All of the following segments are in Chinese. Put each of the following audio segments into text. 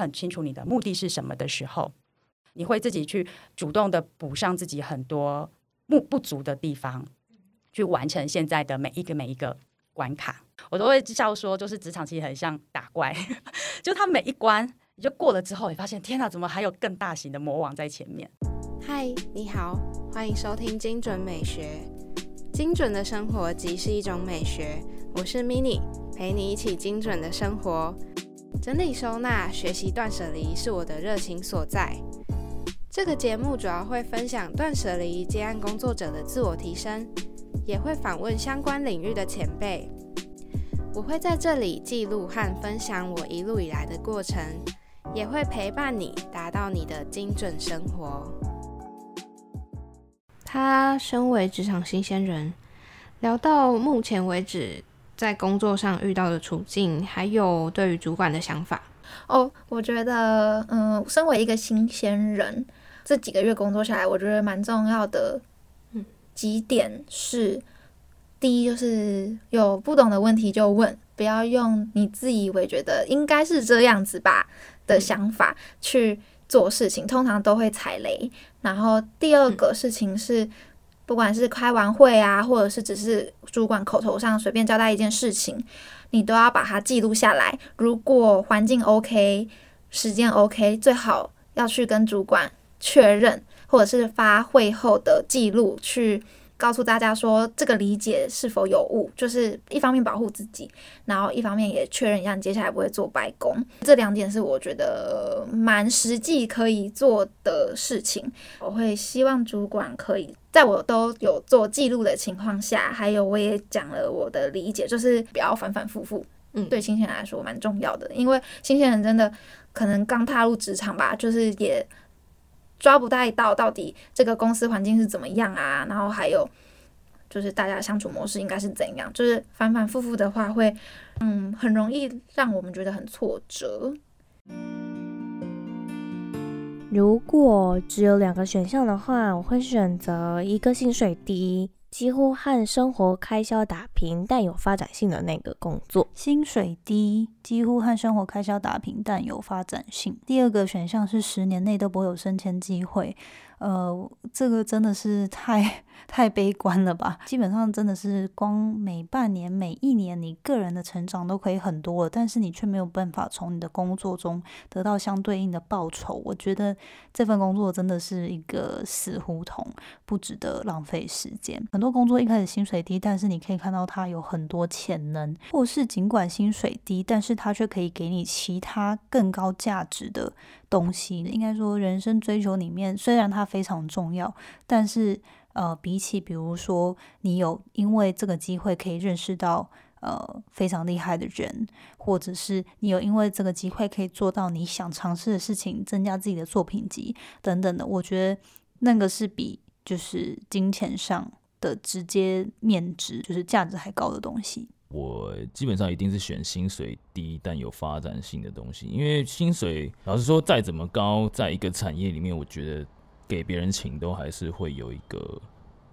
很清楚你的目的是什么的时候，你会自己去主动的补上自己很多不不足的地方，去完成现在的每一个每一个关卡。我都会笑说，就是职场其实很像打怪，就它每一关你就过了之后，你发现天哪，怎么还有更大型的魔王在前面？嗨，你好，欢迎收听精准美学。精准的生活即是一种美学。我是 Mini，陪你一起精准的生活。整理收纳、学习断舍离是我的热情所在。这个节目主要会分享断舍离接案工作者的自我提升，也会访问相关领域的前辈。我会在这里记录和分享我一路以来的过程，也会陪伴你达到你的精准生活。他身为职场新鲜人，聊到目前为止。在工作上遇到的处境，还有对于主管的想法哦，我觉得，嗯，身为一个新鲜人，这几个月工作下来，我觉得蛮重要的，嗯，几点是，第一就是有不懂的问题就问，不要用你自以为觉得应该是这样子吧的想法去做事情，通常都会踩雷。然后第二个事情是。不管是开完会啊，或者是只是主管口头上随便交代一件事情，你都要把它记录下来。如果环境 OK，时间 OK，最好要去跟主管确认，或者是发会后的记录去。告诉大家说这个理解是否有误，就是一方面保护自己，然后一方面也确认一下你接下来不会做白工。这两点是我觉得蛮实际可以做的事情。我会希望主管可以在我都有做记录的情况下，还有我也讲了我的理解，就是不要反反复复。嗯，对新鲜人来说蛮重要的，因为新鲜人真的可能刚踏入职场吧，就是也。抓不太到到底这个公司环境是怎么样啊？然后还有就是大家相处模式应该是怎样？就是反反复复的话，会嗯很容易让我们觉得很挫折。如果只有两个选项的话，我会选择一个薪水低。几乎和生活开销打平，但有发展性的那个工作，薪水低，几乎和生活开销打平，但有发展性。第二个选项是十年内都不会有升迁机会。呃，这个真的是太 太悲观了吧？基本上真的是光每半年、每一年，你个人的成长都可以很多了，但是你却没有办法从你的工作中得到相对应的报酬。我觉得这份工作真的是一个死胡同，不值得浪费时间。很多工作一开始薪水低，但是你可以看到它有很多潜能，或是尽管薪水低，但是它却可以给你其他更高价值的。东西应该说，人生追求里面虽然它非常重要，但是呃，比起比如说你有因为这个机会可以认识到呃非常厉害的人，或者是你有因为这个机会可以做到你想尝试的事情，增加自己的作品集等等的，我觉得那个是比就是金钱上的直接面值就是价值还高的东西。我基本上一定是选薪水低但有发展性的东西，因为薪水老实说再怎么高，在一个产业里面，我觉得给别人请都还是会有一个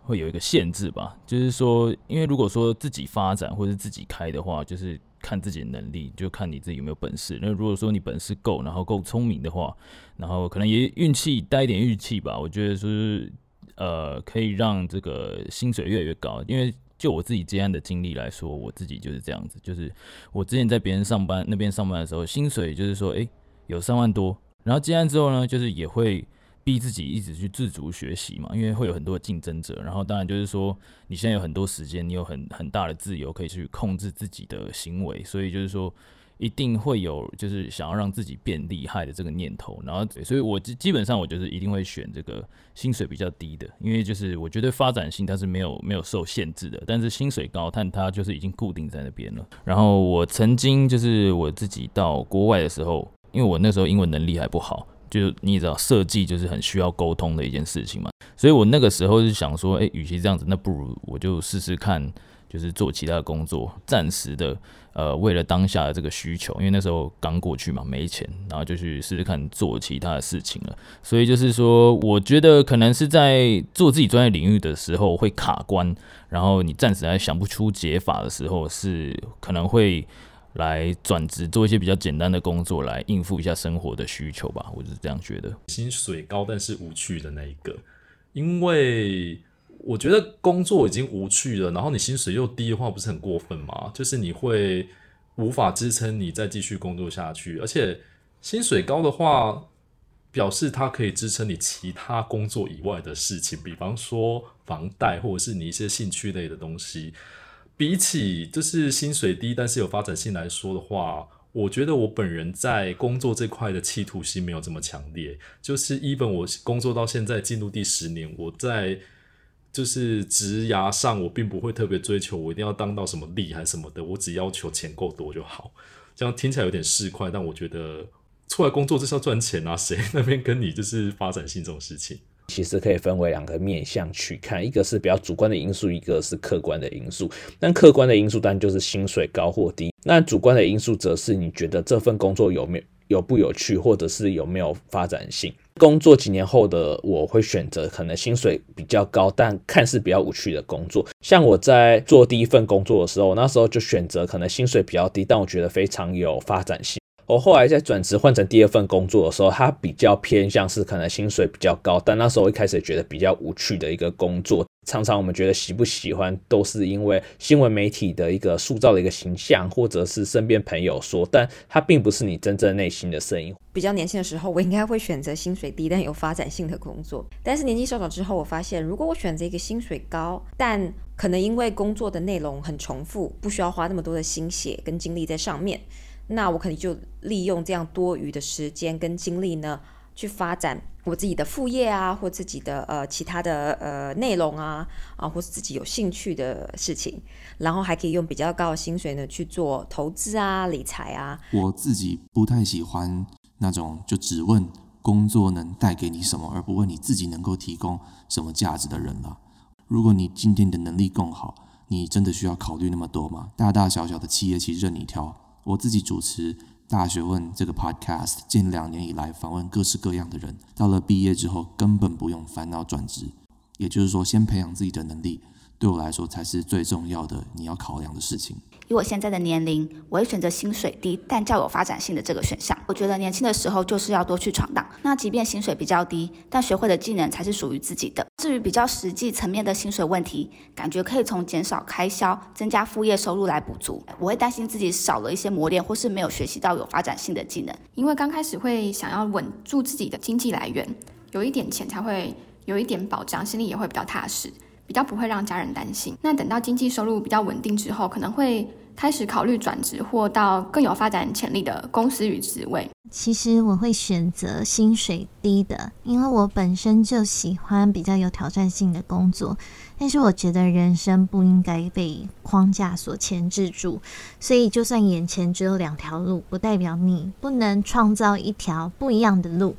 会有一个限制吧。就是说，因为如果说自己发展或者自己开的话，就是看自己的能力，就看你自己有没有本事。那如果说你本事够，然后够聪明的话，然后可能也运气带一点运气吧，我觉得是呃可以让这个薪水越来越高，因为。就我自己接案的经历来说，我自己就是这样子，就是我之前在别人上班那边上班的时候，薪水就是说，诶有三万多，然后接案之后呢，就是也会逼自己一直去自主学习嘛，因为会有很多竞争者，然后当然就是说，你现在有很多时间，你有很很大的自由可以去控制自己的行为，所以就是说。一定会有就是想要让自己变厉害的这个念头，然后所以我基基本上我就是一定会选这个薪水比较低的，因为就是我觉得发展性它是没有没有受限制的，但是薪水高，但它就是已经固定在那边了。然后我曾经就是我自己到国外的时候，因为我那时候英文能力还不好，就你也知道设计就是很需要沟通的一件事情嘛，所以我那个时候是想说，诶，与其这样子，那不如我就试试看。就是做其他的工作，暂时的，呃，为了当下的这个需求，因为那时候刚过去嘛，没钱，然后就去试试看做其他的事情了。所以就是说，我觉得可能是在做自己专业领域的时候会卡关，然后你暂时还想不出解法的时候，是可能会来转职做一些比较简单的工作，来应付一下生活的需求吧。我是这样觉得。薪水高但是无趣的那一个，因为我觉得工作已经无趣了，然后你薪水又低的话，不是很过分吗？就是你会无法支撑你再继续工作下去，而且薪水高的话。表示它可以支撑你其他工作以外的事情，比方说房贷或者是你一些兴趣类的东西。比起就是薪水低但是有发展性来说的话，我觉得我本人在工作这块的企图心没有这么强烈。就是 even 我工作到现在进入第十年，我在就是职涯上我并不会特别追求我一定要当到什么厉害什么的，我只要求钱够多就好。这样听起来有点市侩，但我觉得。出来工作就是要赚钱啊！谁 那边跟你就是发展性这种事情？其实可以分为两个面向去看，一个是比较主观的因素，一个是客观的因素。但客观的因素当然就是薪水高或低，那主观的因素则是你觉得这份工作有没有有不有趣，或者是有没有发展性。工作几年后的我会选择可能薪水比较高，但看似比较无趣的工作。像我在做第一份工作的时候，那时候就选择可能薪水比较低，但我觉得非常有发展性。我后来在转职换成第二份工作的时候，它比较偏向是可能薪水比较高，但那时候一开始觉得比较无趣的一个工作。常常我们觉得喜不喜欢，都是因为新闻媒体的一个塑造的一个形象，或者是身边朋友说，但它并不是你真正内心的声音。比较年轻的时候，我应该会选择薪水低但有发展性的工作。但是年纪稍长之后，我发现如果我选择一个薪水高，但可能因为工作的内容很重复，不需要花那么多的心血跟精力在上面。那我可能就利用这样多余的时间跟精力呢，去发展我自己的副业啊，或自己的呃其他的呃内容啊，啊，或是自己有兴趣的事情，然后还可以用比较高的薪水呢去做投资啊、理财啊。我自己不太喜欢那种就只问工作能带给你什么，而不问你自己能够提供什么价值的人了。如果你今天的能力更好，你真的需要考虑那么多吗？大大小小的企业其实任你挑。我自己主持《大学问》这个 podcast，近两年以来访问各式各样的人，到了毕业之后根本不用烦恼转职，也就是说，先培养自己的能力。对我来说才是最重要的，你要考量的事情。以我现在的年龄，我会选择薪水低但较有发展性的这个选项。我觉得年轻的时候就是要多去闯荡。那即便薪水比较低，但学会的技能才是属于自己的。至于比较实际层面的薪水问题，感觉可以从减少开销、增加副业收入来补足。我会担心自己少了一些磨练，或是没有学习到有发展性的技能。因为刚开始会想要稳住自己的经济来源，有一点钱才会有一点保障，心里也会比较踏实。比较不会让家人担心。那等到经济收入比较稳定之后，可能会开始考虑转职或到更有发展潜力的公司与职位。其实我会选择薪水低的，因为我本身就喜欢比较有挑战性的工作。但是我觉得人生不应该被框架所牵制住，所以就算眼前只有两条路，不代表你不能创造一条不一样的路。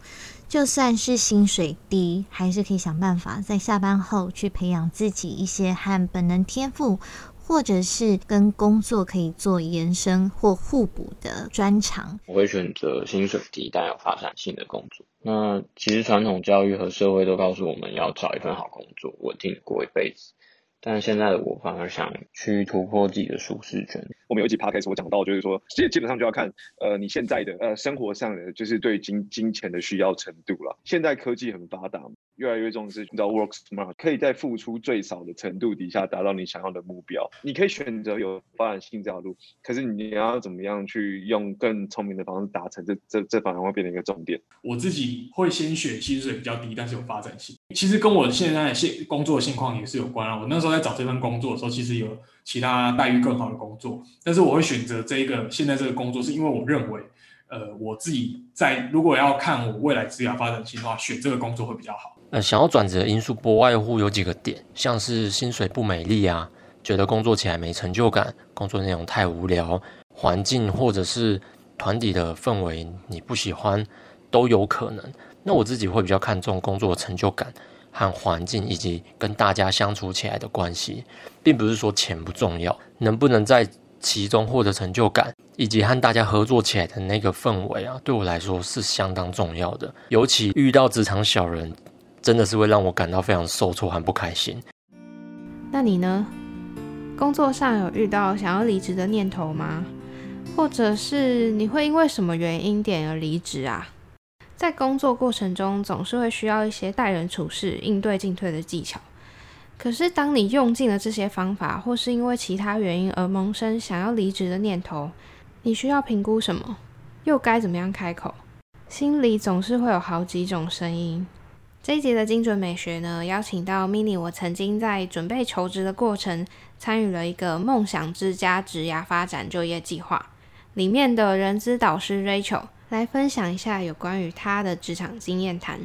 就算是薪水低，还是可以想办法在下班后去培养自己一些和本能天赋，或者是跟工作可以做延伸或互补的专长。我会选择薪水低但有发展性的工作。那其实传统教育和社会都告诉我们要找一份好工作，稳定过一辈子。但是现在的我反而想去突破自己的舒适圈。我们有一集 p 开始我讲到，就是说，其实基本上就要看，呃，你现在的呃生活上的，就是对金金钱的需要程度了。现在科技很发达。越来越重视，你知道 work smart，可以在付出最少的程度底下达到你想要的目标。你可以选择有发展性这条路，可是你要怎么样去用更聪明的方式达成，这这这反而会变成一个重点。我自己会先选薪水比较低，但是有发展性。其实跟我现在现工作的现况也是有关啊。我那时候在找这份工作的时候，其实有其他待遇更好的工作，但是我会选择这一个现在这个工作，是因为我认为，呃，我自己在如果要看我未来职业发展性的话，选这个工作会比较好。呃，想要转职的因素不外乎有几个点，像是薪水不美丽啊，觉得工作起来没成就感，工作内容太无聊，环境或者是团体的氛围你不喜欢，都有可能。那我自己会比较看重工作成就感和环境，以及跟大家相处起来的关系，并不是说钱不重要，能不能在其中获得成就感，以及和大家合作起来的那个氛围啊，对我来说是相当重要的。尤其遇到职场小人。真的是会让我感到非常受挫和不开心。那你呢？工作上有遇到想要离职的念头吗？或者是你会因为什么原因点而离职啊？在工作过程中，总是会需要一些待人处事、应对进退的技巧。可是，当你用尽了这些方法，或是因为其他原因而萌生想要离职的念头，你需要评估什么？又该怎么样开口？心里总是会有好几种声音。这一节的精准美学呢，邀请到 mini，我曾经在准备求职的过程，参与了一个梦想之家职涯发展就业计划，里面的人资导师 Rachel 来分享一下有关于她的职场经验谈。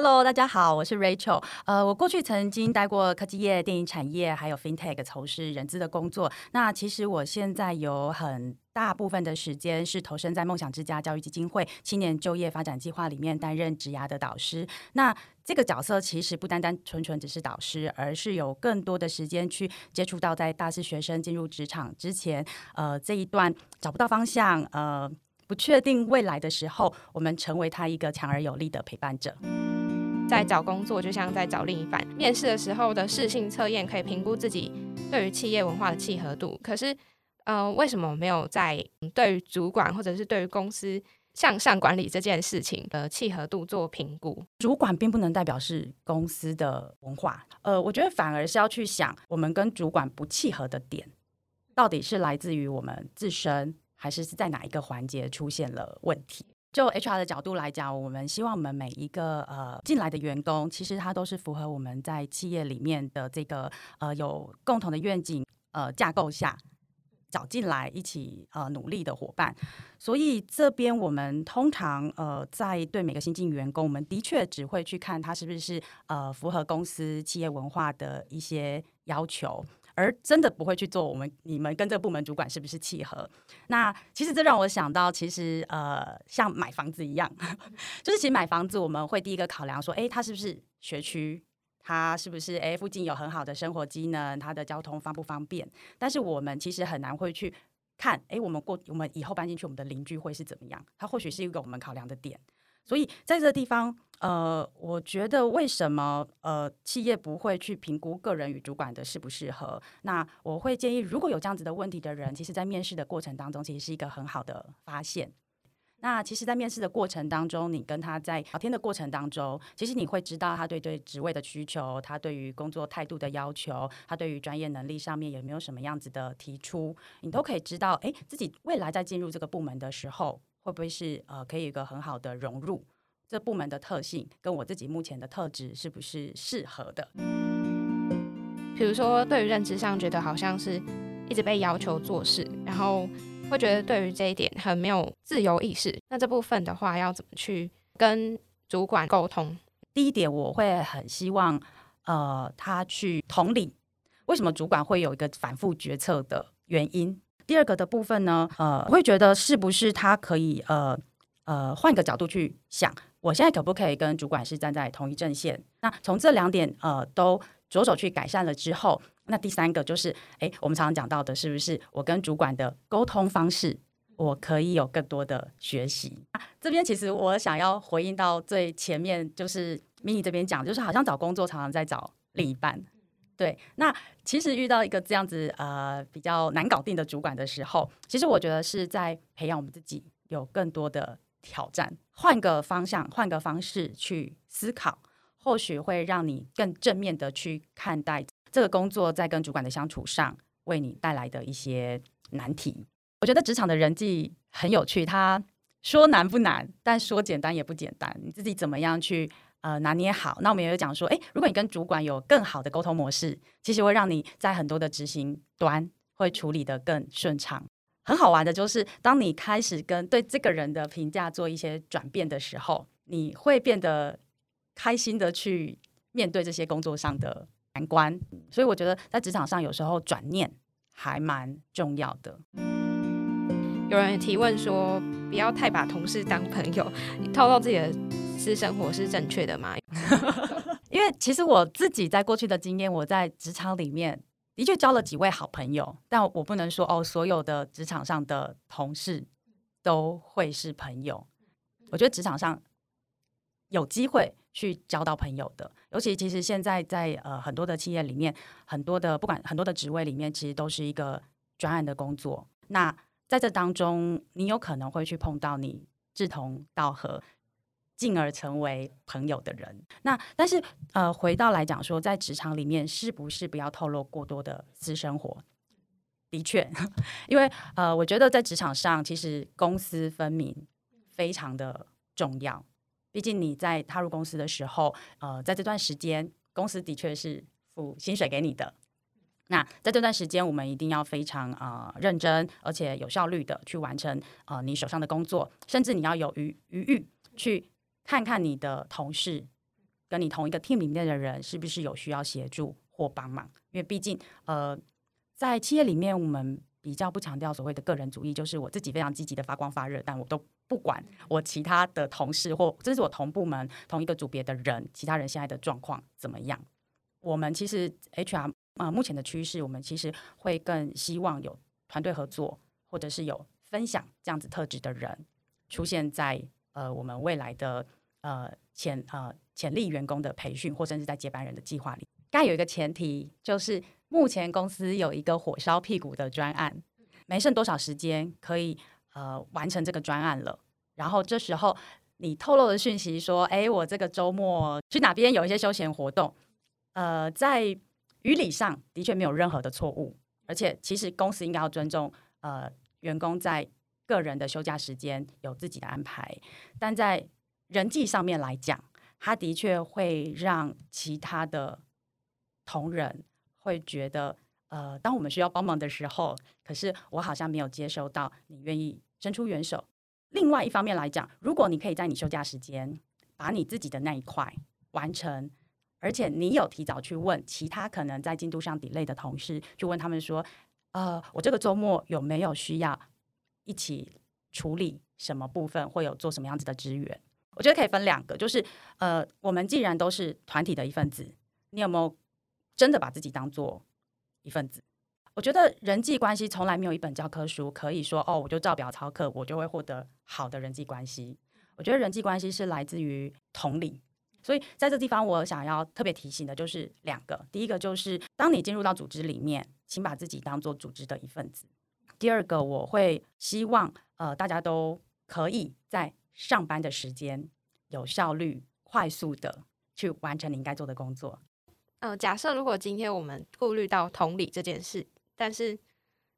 Hello，大家好，我是 Rachel。呃，我过去曾经待过科技业、电影产业，还有 FinTech，从事人资的工作。那其实我现在有很大部分的时间是投身在梦想之家教育基金会青年就业发展计划里面担任职涯的导师。那这个角色其实不单单纯纯只是导师，而是有更多的时间去接触到在大四学生进入职场之前，呃，这一段找不到方向，呃，不确定未来的时候，我们成为他一个强而有力的陪伴者。在找工作就像在找另一半，面试的时候的试性测验可以评估自己对于企业文化的契合度。可是，呃，为什么没有在对于主管或者是对于公司向上管理这件事情的契合度做评估？主管并不能代表是公司的文化。呃，我觉得反而是要去想，我们跟主管不契合的点，到底是来自于我们自身，还是是在哪一个环节出现了问题？就 HR 的角度来讲，我们希望我们每一个呃进来的员工，其实他都是符合我们在企业里面的这个呃有共同的愿景呃架构下找进来一起呃努力的伙伴。所以这边我们通常呃在对每个新进员工，我们的确只会去看他是不是呃符合公司企业文化的一些要求。而真的不会去做，我们你们跟这个部门主管是不是契合？那其实这让我想到，其实呃，像买房子一样，就是其实买房子我们会第一个考量说，哎，它是不是学区？它是不是哎附近有很好的生活机能？它的交通方不方便？但是我们其实很难会去看，哎，我们过我们以后搬进去，我们的邻居会是怎么样？它或许是一个我们考量的点。所以在这个地方，呃，我觉得为什么呃企业不会去评估个人与主管的适不适合？那我会建议，如果有这样子的问题的人，其实在面试的过程当中，其实是一个很好的发现。那其实，在面试的过程当中，你跟他在聊天的过程当中，其实你会知道他对对职位的需求，他对于工作态度的要求，他对于专业能力上面有没有什么样子的提出，你都可以知道，哎，自己未来在进入这个部门的时候。会不会是呃，可以有一个很好的融入？这部门的特性跟我自己目前的特质是不是适合的？比如说，对于认知上觉得好像是一直被要求做事，然后会觉得对于这一点很没有自由意识。那这部分的话，要怎么去跟主管沟通？第一点，我会很希望呃，他去同理为什么主管会有一个反复决策的原因。第二个的部分呢，呃，我会觉得是不是他可以呃呃换个角度去想，我现在可不可以跟主管是站在同一阵线？那从这两点呃都着手去改善了之后，那第三个就是，哎，我们常常讲到的是不是我跟主管的沟通方式，我可以有更多的学习？这边其实我想要回应到最前面，就是 mini 这边讲，就是好像找工作常常在找另一半。对，那其实遇到一个这样子呃比较难搞定的主管的时候，其实我觉得是在培养我们自己有更多的挑战，换个方向，换个方式去思考，或许会让你更正面的去看待这个工作在跟主管的相处上为你带来的一些难题。我觉得职场的人际很有趣，他说难不难，但说简单也不简单，你自己怎么样去？呃，拿捏好。那我们也有讲说，哎，如果你跟主管有更好的沟通模式，其实会让你在很多的执行端会处理的更顺畅。很好玩的就是，当你开始跟对这个人的评价做一些转变的时候，你会变得开心的去面对这些工作上的难关。所以我觉得在职场上有时候转念还蛮重要的。有人提问说，不要太把同事当朋友，你透露自己的。私生活是正确的吗？因为其实我自己在过去的经验，我在职场里面的确交了几位好朋友，但我不能说哦，所有的职场上的同事都会是朋友。我觉得职场上有机会去交到朋友的，尤其其实现在在呃很多的企业里面，很多的不管很多的职位里面，其实都是一个专案的工作。那在这当中，你有可能会去碰到你志同道合。进而成为朋友的人，那但是呃，回到来讲说，在职场里面是不是不要透露过多的私生活？的确，因为呃，我觉得在职场上，其实公私分明非常的重要。毕竟你在踏入公司的时候，呃，在这段时间，公司的确是付薪水给你的。那在这段时间，我们一定要非常啊认真，而且有效率的去完成呃你手上的工作，甚至你要有余余裕去。看看你的同事跟你同一个 team 里面的人是不是有需要协助或帮忙，因为毕竟呃，在企业里面我们比较不强调所谓的个人主义，就是我自己非常积极的发光发热，但我都不管我其他的同事或这是我同部门同一个组别的人，其他人现在的状况怎么样？我们其实 HR 啊，目前的趋势，我们其实会更希望有团队合作，或者是有分享这样子特质的人出现在呃我们未来的。呃，潜呃潜力员工的培训，或甚至在接班人的计划里，该有一个前提，就是目前公司有一个火烧屁股的专案，没剩多少时间可以呃完成这个专案了。然后这时候你透露的讯息说，哎，我这个周末去哪边有一些休闲活动，呃，在于理上的确没有任何的错误，而且其实公司应该要尊重呃员工在个人的休假时间有自己的安排，但在人际上面来讲，他的确会让其他的同仁会觉得，呃，当我们需要帮忙的时候，可是我好像没有接收到你愿意伸出援手。另外一方面来讲，如果你可以在你休假时间把你自己的那一块完成，而且你有提早去问其他可能在进度上 delay 的同事，去问他们说，呃，我这个周末有没有需要一起处理什么部分，会有做什么样子的支援？我觉得可以分两个，就是呃，我们既然都是团体的一份子，你有没有真的把自己当做一份子？我觉得人际关系从来没有一本教科书可以说哦，我就照表操课，我就会获得好的人际关系。我觉得人际关系是来自于同理，所以在这地方我想要特别提醒的就是两个，第一个就是当你进入到组织里面，请把自己当做组织的一份子；第二个，我会希望呃大家都可以在。上班的时间有效率、快速的去完成你应该做的工作。呃，假设如果今天我们顾虑到同理这件事，但是，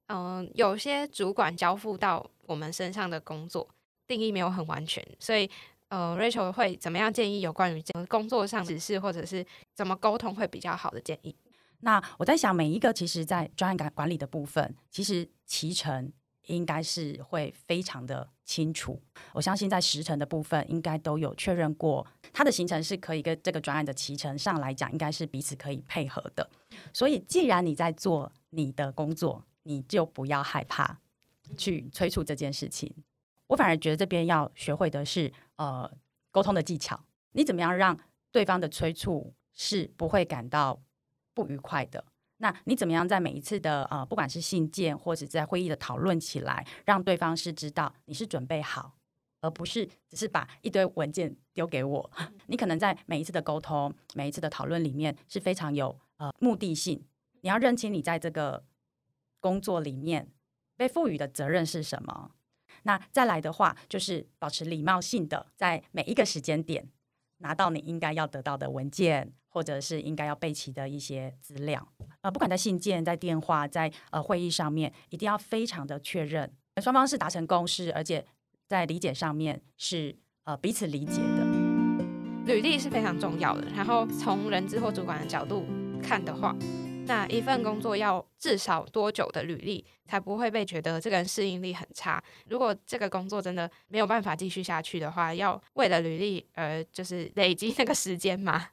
嗯，有些主管交付到我们身上的工作定义没有很完全，所以，呃，Rachel 会怎么样建议有关于工作上指示或者是怎么沟通会比较好的建议？那我在想，每一个其实在专案管理的部分，其实其程。应该是会非常的清楚，我相信在时程的部分应该都有确认过，它的行程是可以跟这个专案的骑程上来讲，应该是彼此可以配合的。所以，既然你在做你的工作，你就不要害怕去催促这件事情。我反而觉得这边要学会的是，呃，沟通的技巧，你怎么样让对方的催促是不会感到不愉快的。那你怎么样在每一次的呃，不管是信件或者在会议的讨论起来，让对方是知道你是准备好，而不是只是把一堆文件丢给我。你可能在每一次的沟通、每一次的讨论里面是非常有呃目的性。你要认清你在这个工作里面被赋予的责任是什么。那再来的话，就是保持礼貌性的，在每一个时间点拿到你应该要得到的文件。或者是应该要备齐的一些资料，呃，不管在信件、在电话、在呃会议上面，一定要非常的确认双方是达成共识，而且在理解上面是呃彼此理解的。履历是非常重要的。然后从人资或主管的角度看的话，那一份工作要至少多久的履历，才不会被觉得这个人适应力很差？如果这个工作真的没有办法继续下去的话，要为了履历而就是累积那个时间吗？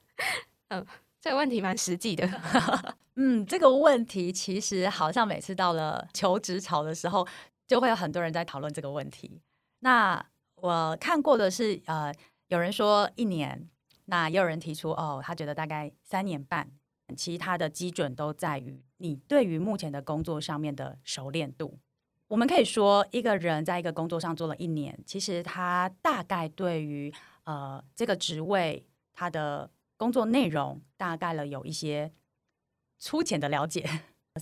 嗯，这个问题蛮实际的。嗯，这个问题其实好像每次到了求职潮的时候，就会有很多人在讨论这个问题。那我看过的是，呃，有人说一年，那也有人提出，哦，他觉得大概三年半。其他的基准都在于你对于目前的工作上面的熟练度。我们可以说，一个人在一个工作上做了一年，其实他大概对于呃这个职位他的。工作内容大概了有一些粗浅的了解，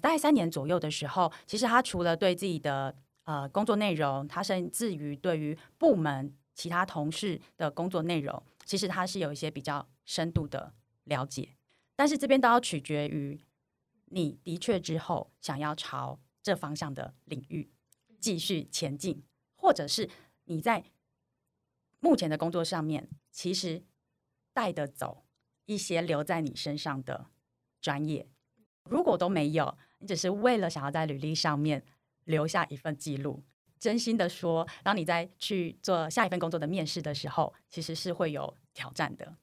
大概三年左右的时候，其实他除了对自己的呃工作内容，他甚至于对于部门其他同事的工作内容，其实他是有一些比较深度的了解。但是这边都要取决于你的确之后想要朝这方向的领域继续前进，或者是你在目前的工作上面，其实带得走一些留在你身上的专业。如果都没有，你只是为了想要在履历上面留下一份记录，真心的说，当你在去做下一份工作的面试的时候，其实是会有挑战的。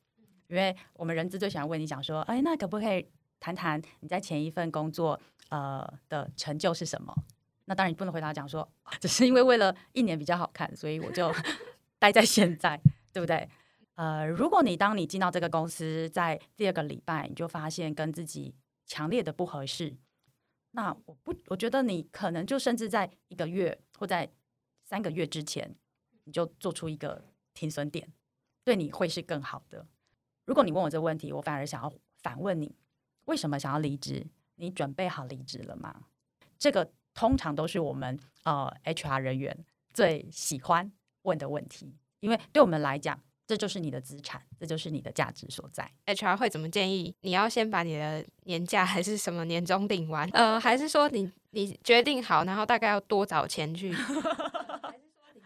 因为我们人资最喜欢问你讲说，哎，那可不可以谈谈你在前一份工作呃的成就是什么？那当然你不能回答讲说，只是因为为了一年比较好看，所以我就 待在现在，对不对？呃，如果你当你进到这个公司，在第二个礼拜你就发现跟自己强烈的不合适，那我不，我觉得你可能就甚至在一个月或在三个月之前，你就做出一个停损点，对你会是更好的。如果你问我这个问题，我反而想要反问你：为什么想要离职？你准备好离职了吗？这个通常都是我们呃 HR 人员最喜欢问的问题，因为对我们来讲。这就是你的资产，这就是你的价值所在。HR 会怎么建议？你要先把你的年假还是什么年终领完？呃，还是说你你决定好，然后大概要多找钱去？还是说你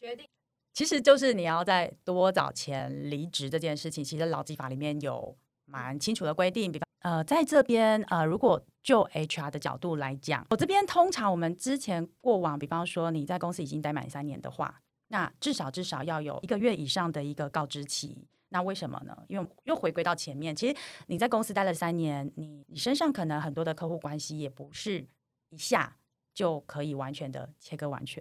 决定？其实就是你要在多找钱离职这件事情，其实劳基法里面有蛮清楚的规定。比方呃，在这边呃，如果就 HR 的角度来讲，我这边通常我们之前过往，比方说你在公司已经待满三年的话。那至少至少要有一个月以上的一个告知期。那为什么呢？因为又回归到前面，其实你在公司待了三年，你你身上可能很多的客户关系也不是一下就可以完全的切割完全。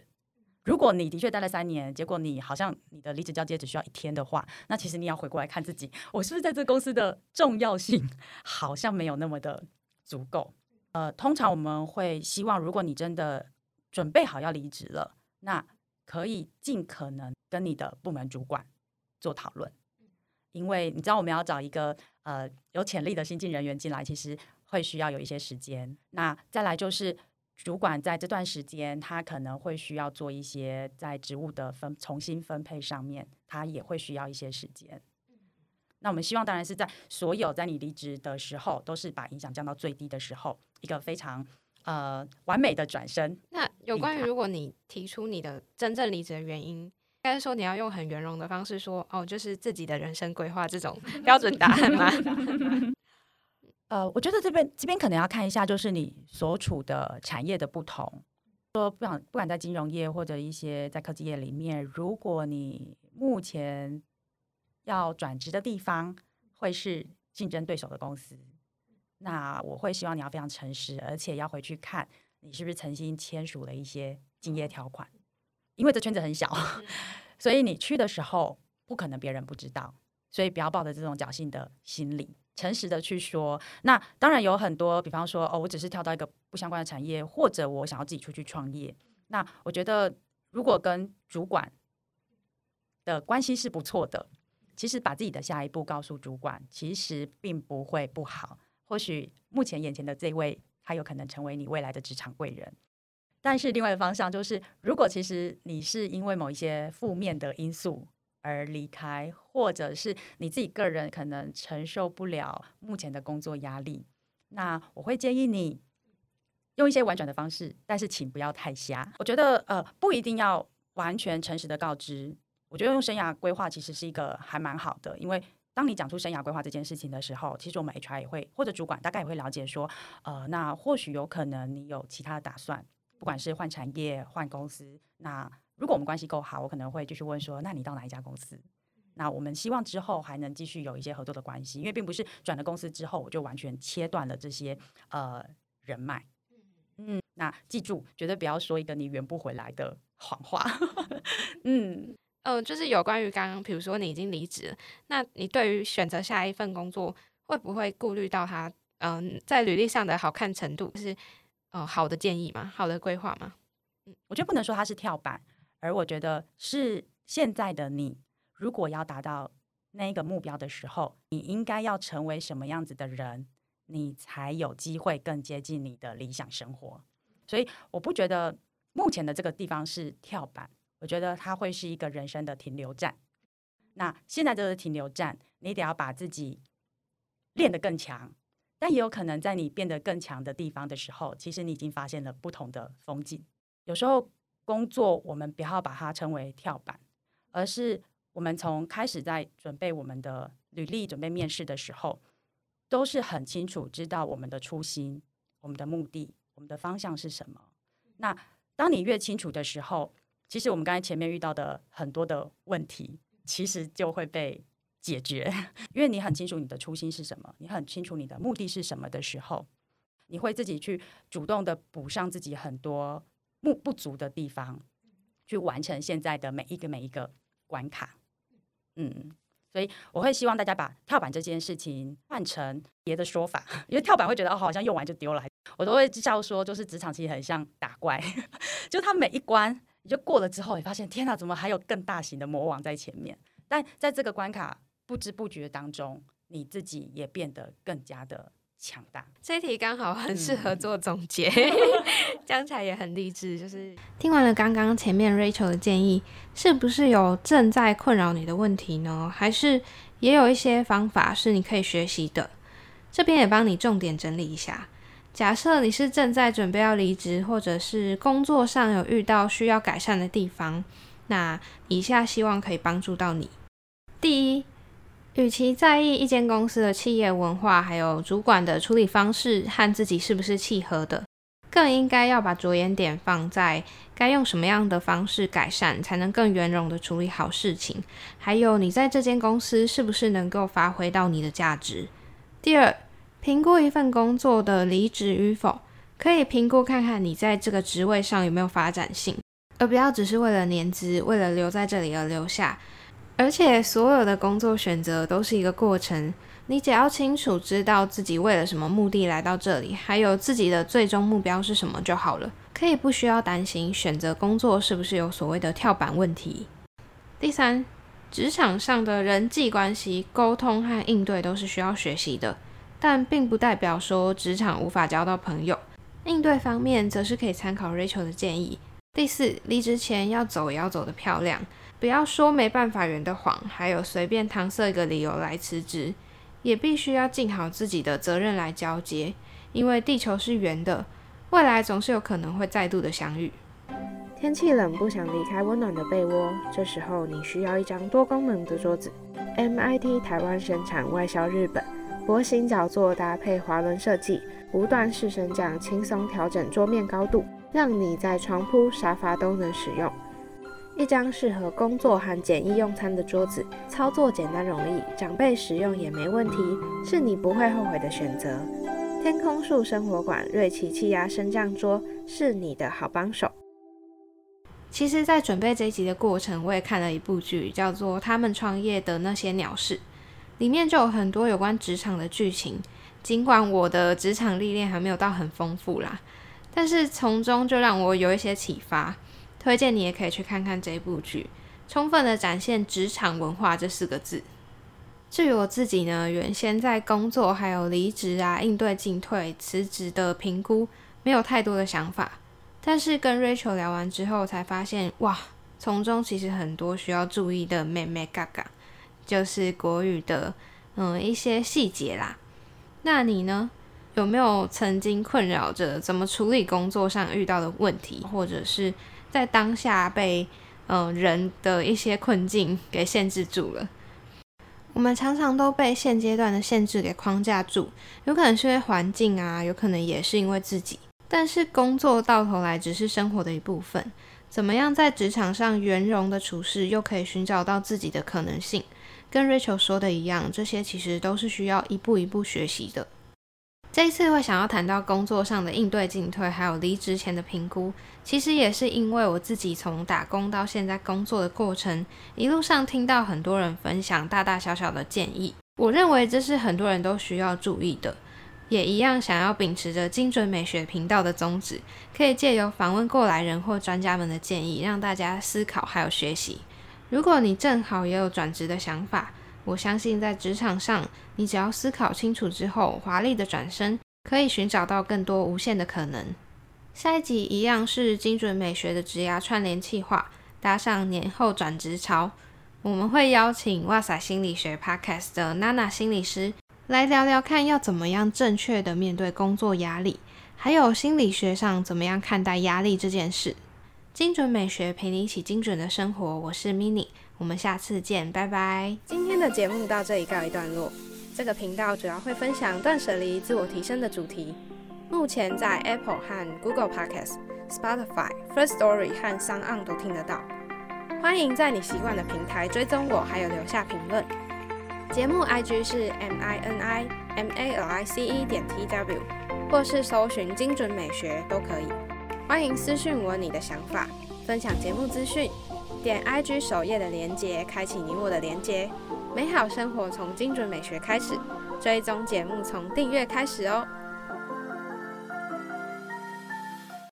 如果你的确待了三年，结果你好像你的离职交接只需要一天的话，那其实你要回过来看自己，我是不是在这公司的重要性好像没有那么的足够？呃，通常我们会希望，如果你真的准备好要离职了，那可以尽可能跟你的部门主管做讨论，因为你知道我们要找一个呃有潜力的新进人员进来，其实会需要有一些时间。那再来就是主管在这段时间，他可能会需要做一些在职务的分重新分配上面，他也会需要一些时间。那我们希望当然是在所有在你离职的时候，都是把影响降到最低的时候，一个非常。呃，完美的转身。那有关于如果你提出你的真正离职的原因，应该说你要用很圆融的方式说，哦，就是自己的人生规划这种 标准答案吗？呃，我觉得这边这边可能要看一下，就是你所处的产业的不同。说不管不管在金融业或者一些在科技业里面，如果你目前要转职的地方会是竞争对手的公司。那我会希望你要非常诚实，而且要回去看你是不是曾经签署了一些竞业条款，因为这圈子很小，所以你去的时候不可能别人不知道，所以不要抱着这种侥幸的心理，诚实的去说。那当然有很多，比方说哦，我只是跳到一个不相关的产业，或者我想要自己出去创业。那我觉得如果跟主管的关系是不错的，其实把自己的下一步告诉主管，其实并不会不好。或许目前眼前的这位，他有可能成为你未来的职场贵人。但是另外一个方向就是，如果其实你是因为某一些负面的因素而离开，或者是你自己个人可能承受不了目前的工作压力，那我会建议你用一些婉转的方式，但是请不要太瞎。我觉得呃，不一定要完全诚实的告知。我觉得用生涯规划其实是一个还蛮好的，因为。当你讲出生涯规划这件事情的时候，其实我们 HR 也会或者主管大概也会了解说，呃，那或许有可能你有其他的打算，不管是换产业、换公司。那如果我们关系够好，我可能会继续问说，那你到哪一家公司？那我们希望之后还能继续有一些合作的关系，因为并不是转了公司之后我就完全切断了这些呃人脉。嗯，那记住，绝对不要说一个你圆不回来的谎话。嗯。嗯，就是有关于刚刚，比如说你已经离职，那你对于选择下一份工作，会不会顾虑到他嗯在履历上的好看程度？就是呃好的建议吗？好的规划吗？嗯，我觉得不能说它是跳板，而我觉得是现在的你，如果要达到那一个目标的时候，你应该要成为什么样子的人，你才有机会更接近你的理想生活。所以我不觉得目前的这个地方是跳板，我觉得它会是一个人生的停留站。那现在这个停留站，你得要把自己练得更强，但也有可能在你变得更强的地方的时候，其实你已经发现了不同的风景。有时候工作我们不要把它称为跳板，而是我们从开始在准备我们的履历、准备面试的时候，都是很清楚知道我们的初心、我们的目的、我们的方向是什么。那当你越清楚的时候，其实我们刚才前面遇到的很多的问题。其实就会被解决，因为你很清楚你的初心是什么，你很清楚你的目的是什么的时候，你会自己去主动的补上自己很多不不足的地方，去完成现在的每一个每一个关卡。嗯，所以我会希望大家把跳板这件事情换成别的说法，因为跳板会觉得哦，好像用完就丢了，我都会笑说，就是职场其实很像打怪，就它每一关。你就过了之后，你发现天哪，怎么还有更大型的魔王在前面？但在这个关卡不知不觉当中，你自己也变得更加的强大。这一题刚好很适合做总结，讲起来也很励志。就是听完了刚刚前面 Rachel 的建议，是不是有正在困扰你的问题呢？还是也有一些方法是你可以学习的？这边也帮你重点整理一下。假设你是正在准备要离职，或者是工作上有遇到需要改善的地方，那以下希望可以帮助到你。第一，与其在意一间公司的企业文化，还有主管的处理方式和自己是不是契合的，更应该要把着眼点放在该用什么样的方式改善，才能更圆融的处理好事情，还有你在这间公司是不是能够发挥到你的价值。第二。评估一份工作的离职与否，可以评估看看你在这个职位上有没有发展性，而不要只是为了年资、为了留在这里而留下。而且，所有的工作选择都是一个过程，你只要清楚知道自己为了什么目的来到这里，还有自己的最终目标是什么就好了，可以不需要担心选择工作是不是有所谓的跳板问题。第三，职场上的人际关系、沟通和应对都是需要学习的。但并不代表说职场无法交到朋友。应对方面，则是可以参考 Rachel 的建议。第四，离职前要走也要走得漂亮，不要说没办法圆的谎，还有随便搪塞一个理由来辞职，也必须要尽好自己的责任来交接。因为地球是圆的，未来总是有可能会再度的相遇。天气冷，不想离开温暖的被窝，这时候你需要一张多功能的桌子。MIT 台湾生产，外销日本。薄型角座搭配滑轮设计，无段式升降，轻松调整桌面高度，让你在床铺、沙发都能使用。一张适合工作和简易用餐的桌子，操作简单容易，长辈使用也没问题，是你不会后悔的选择。天空树生活馆瑞奇气压升降桌是你的好帮手。其实，在准备这一集的过程，我也看了一部剧，叫做《他们创业的那些鸟事》。里面就有很多有关职场的剧情，尽管我的职场历练还没有到很丰富啦，但是从中就让我有一些启发。推荐你也可以去看看这部剧，充分的展现职场文化这四个字。至于我自己呢，原先在工作还有离职啊、应对进退、辞职的评估，没有太多的想法。但是跟 Rachel 聊完之后，才发现哇，从中其实很多需要注意的妹妹嘎嘎。就是国语的，嗯，一些细节啦。那你呢？有没有曾经困扰着怎么处理工作上遇到的问题，或者是在当下被嗯人的一些困境给限制住了？我们常常都被现阶段的限制给框架住，有可能是因为环境啊，有可能也是因为自己。但是工作到头来只是生活的一部分，怎么样在职场上圆融的处事，又可以寻找到自己的可能性？跟 Rachel 说的一样，这些其实都是需要一步一步学习的。这一次会想要谈到工作上的应对进退，还有离职前的评估，其实也是因为我自己从打工到现在工作的过程，一路上听到很多人分享大大小小的建议，我认为这是很多人都需要注意的。也一样想要秉持着精准美学频道的宗旨，可以借由访问过来人或专家们的建议，让大家思考还有学习。如果你正好也有转职的想法，我相信在职场上，你只要思考清楚之后，华丽的转身，可以寻找到更多无限的可能。下一集一样是精准美学的职涯串联计划，搭上年后转职潮，我们会邀请哇塞心理学 Podcast 的娜娜心理师来聊聊看要怎么样正确的面对工作压力，还有心理学上怎么样看待压力这件事。精准美学陪你一起精准的生活，我是 Mini，我们下次见，拜拜。今天的节目到这里告一段落。这个频道主要会分享断舍离、自我提升的主题。目前在 Apple 和 Google Podcast、Spotify、First Story 和 s o n On 都听得到。欢迎在你习惯的平台追踪我，还有留下评论。节目 IG 是 M I N I M A L I C E 点 T W，或是搜寻精准美学都可以。欢迎私信我你的想法，分享节目资讯。点 IG 首页的连接，开启你我的连接。美好生活从精准美学开始，追踪节目从订阅开始哦。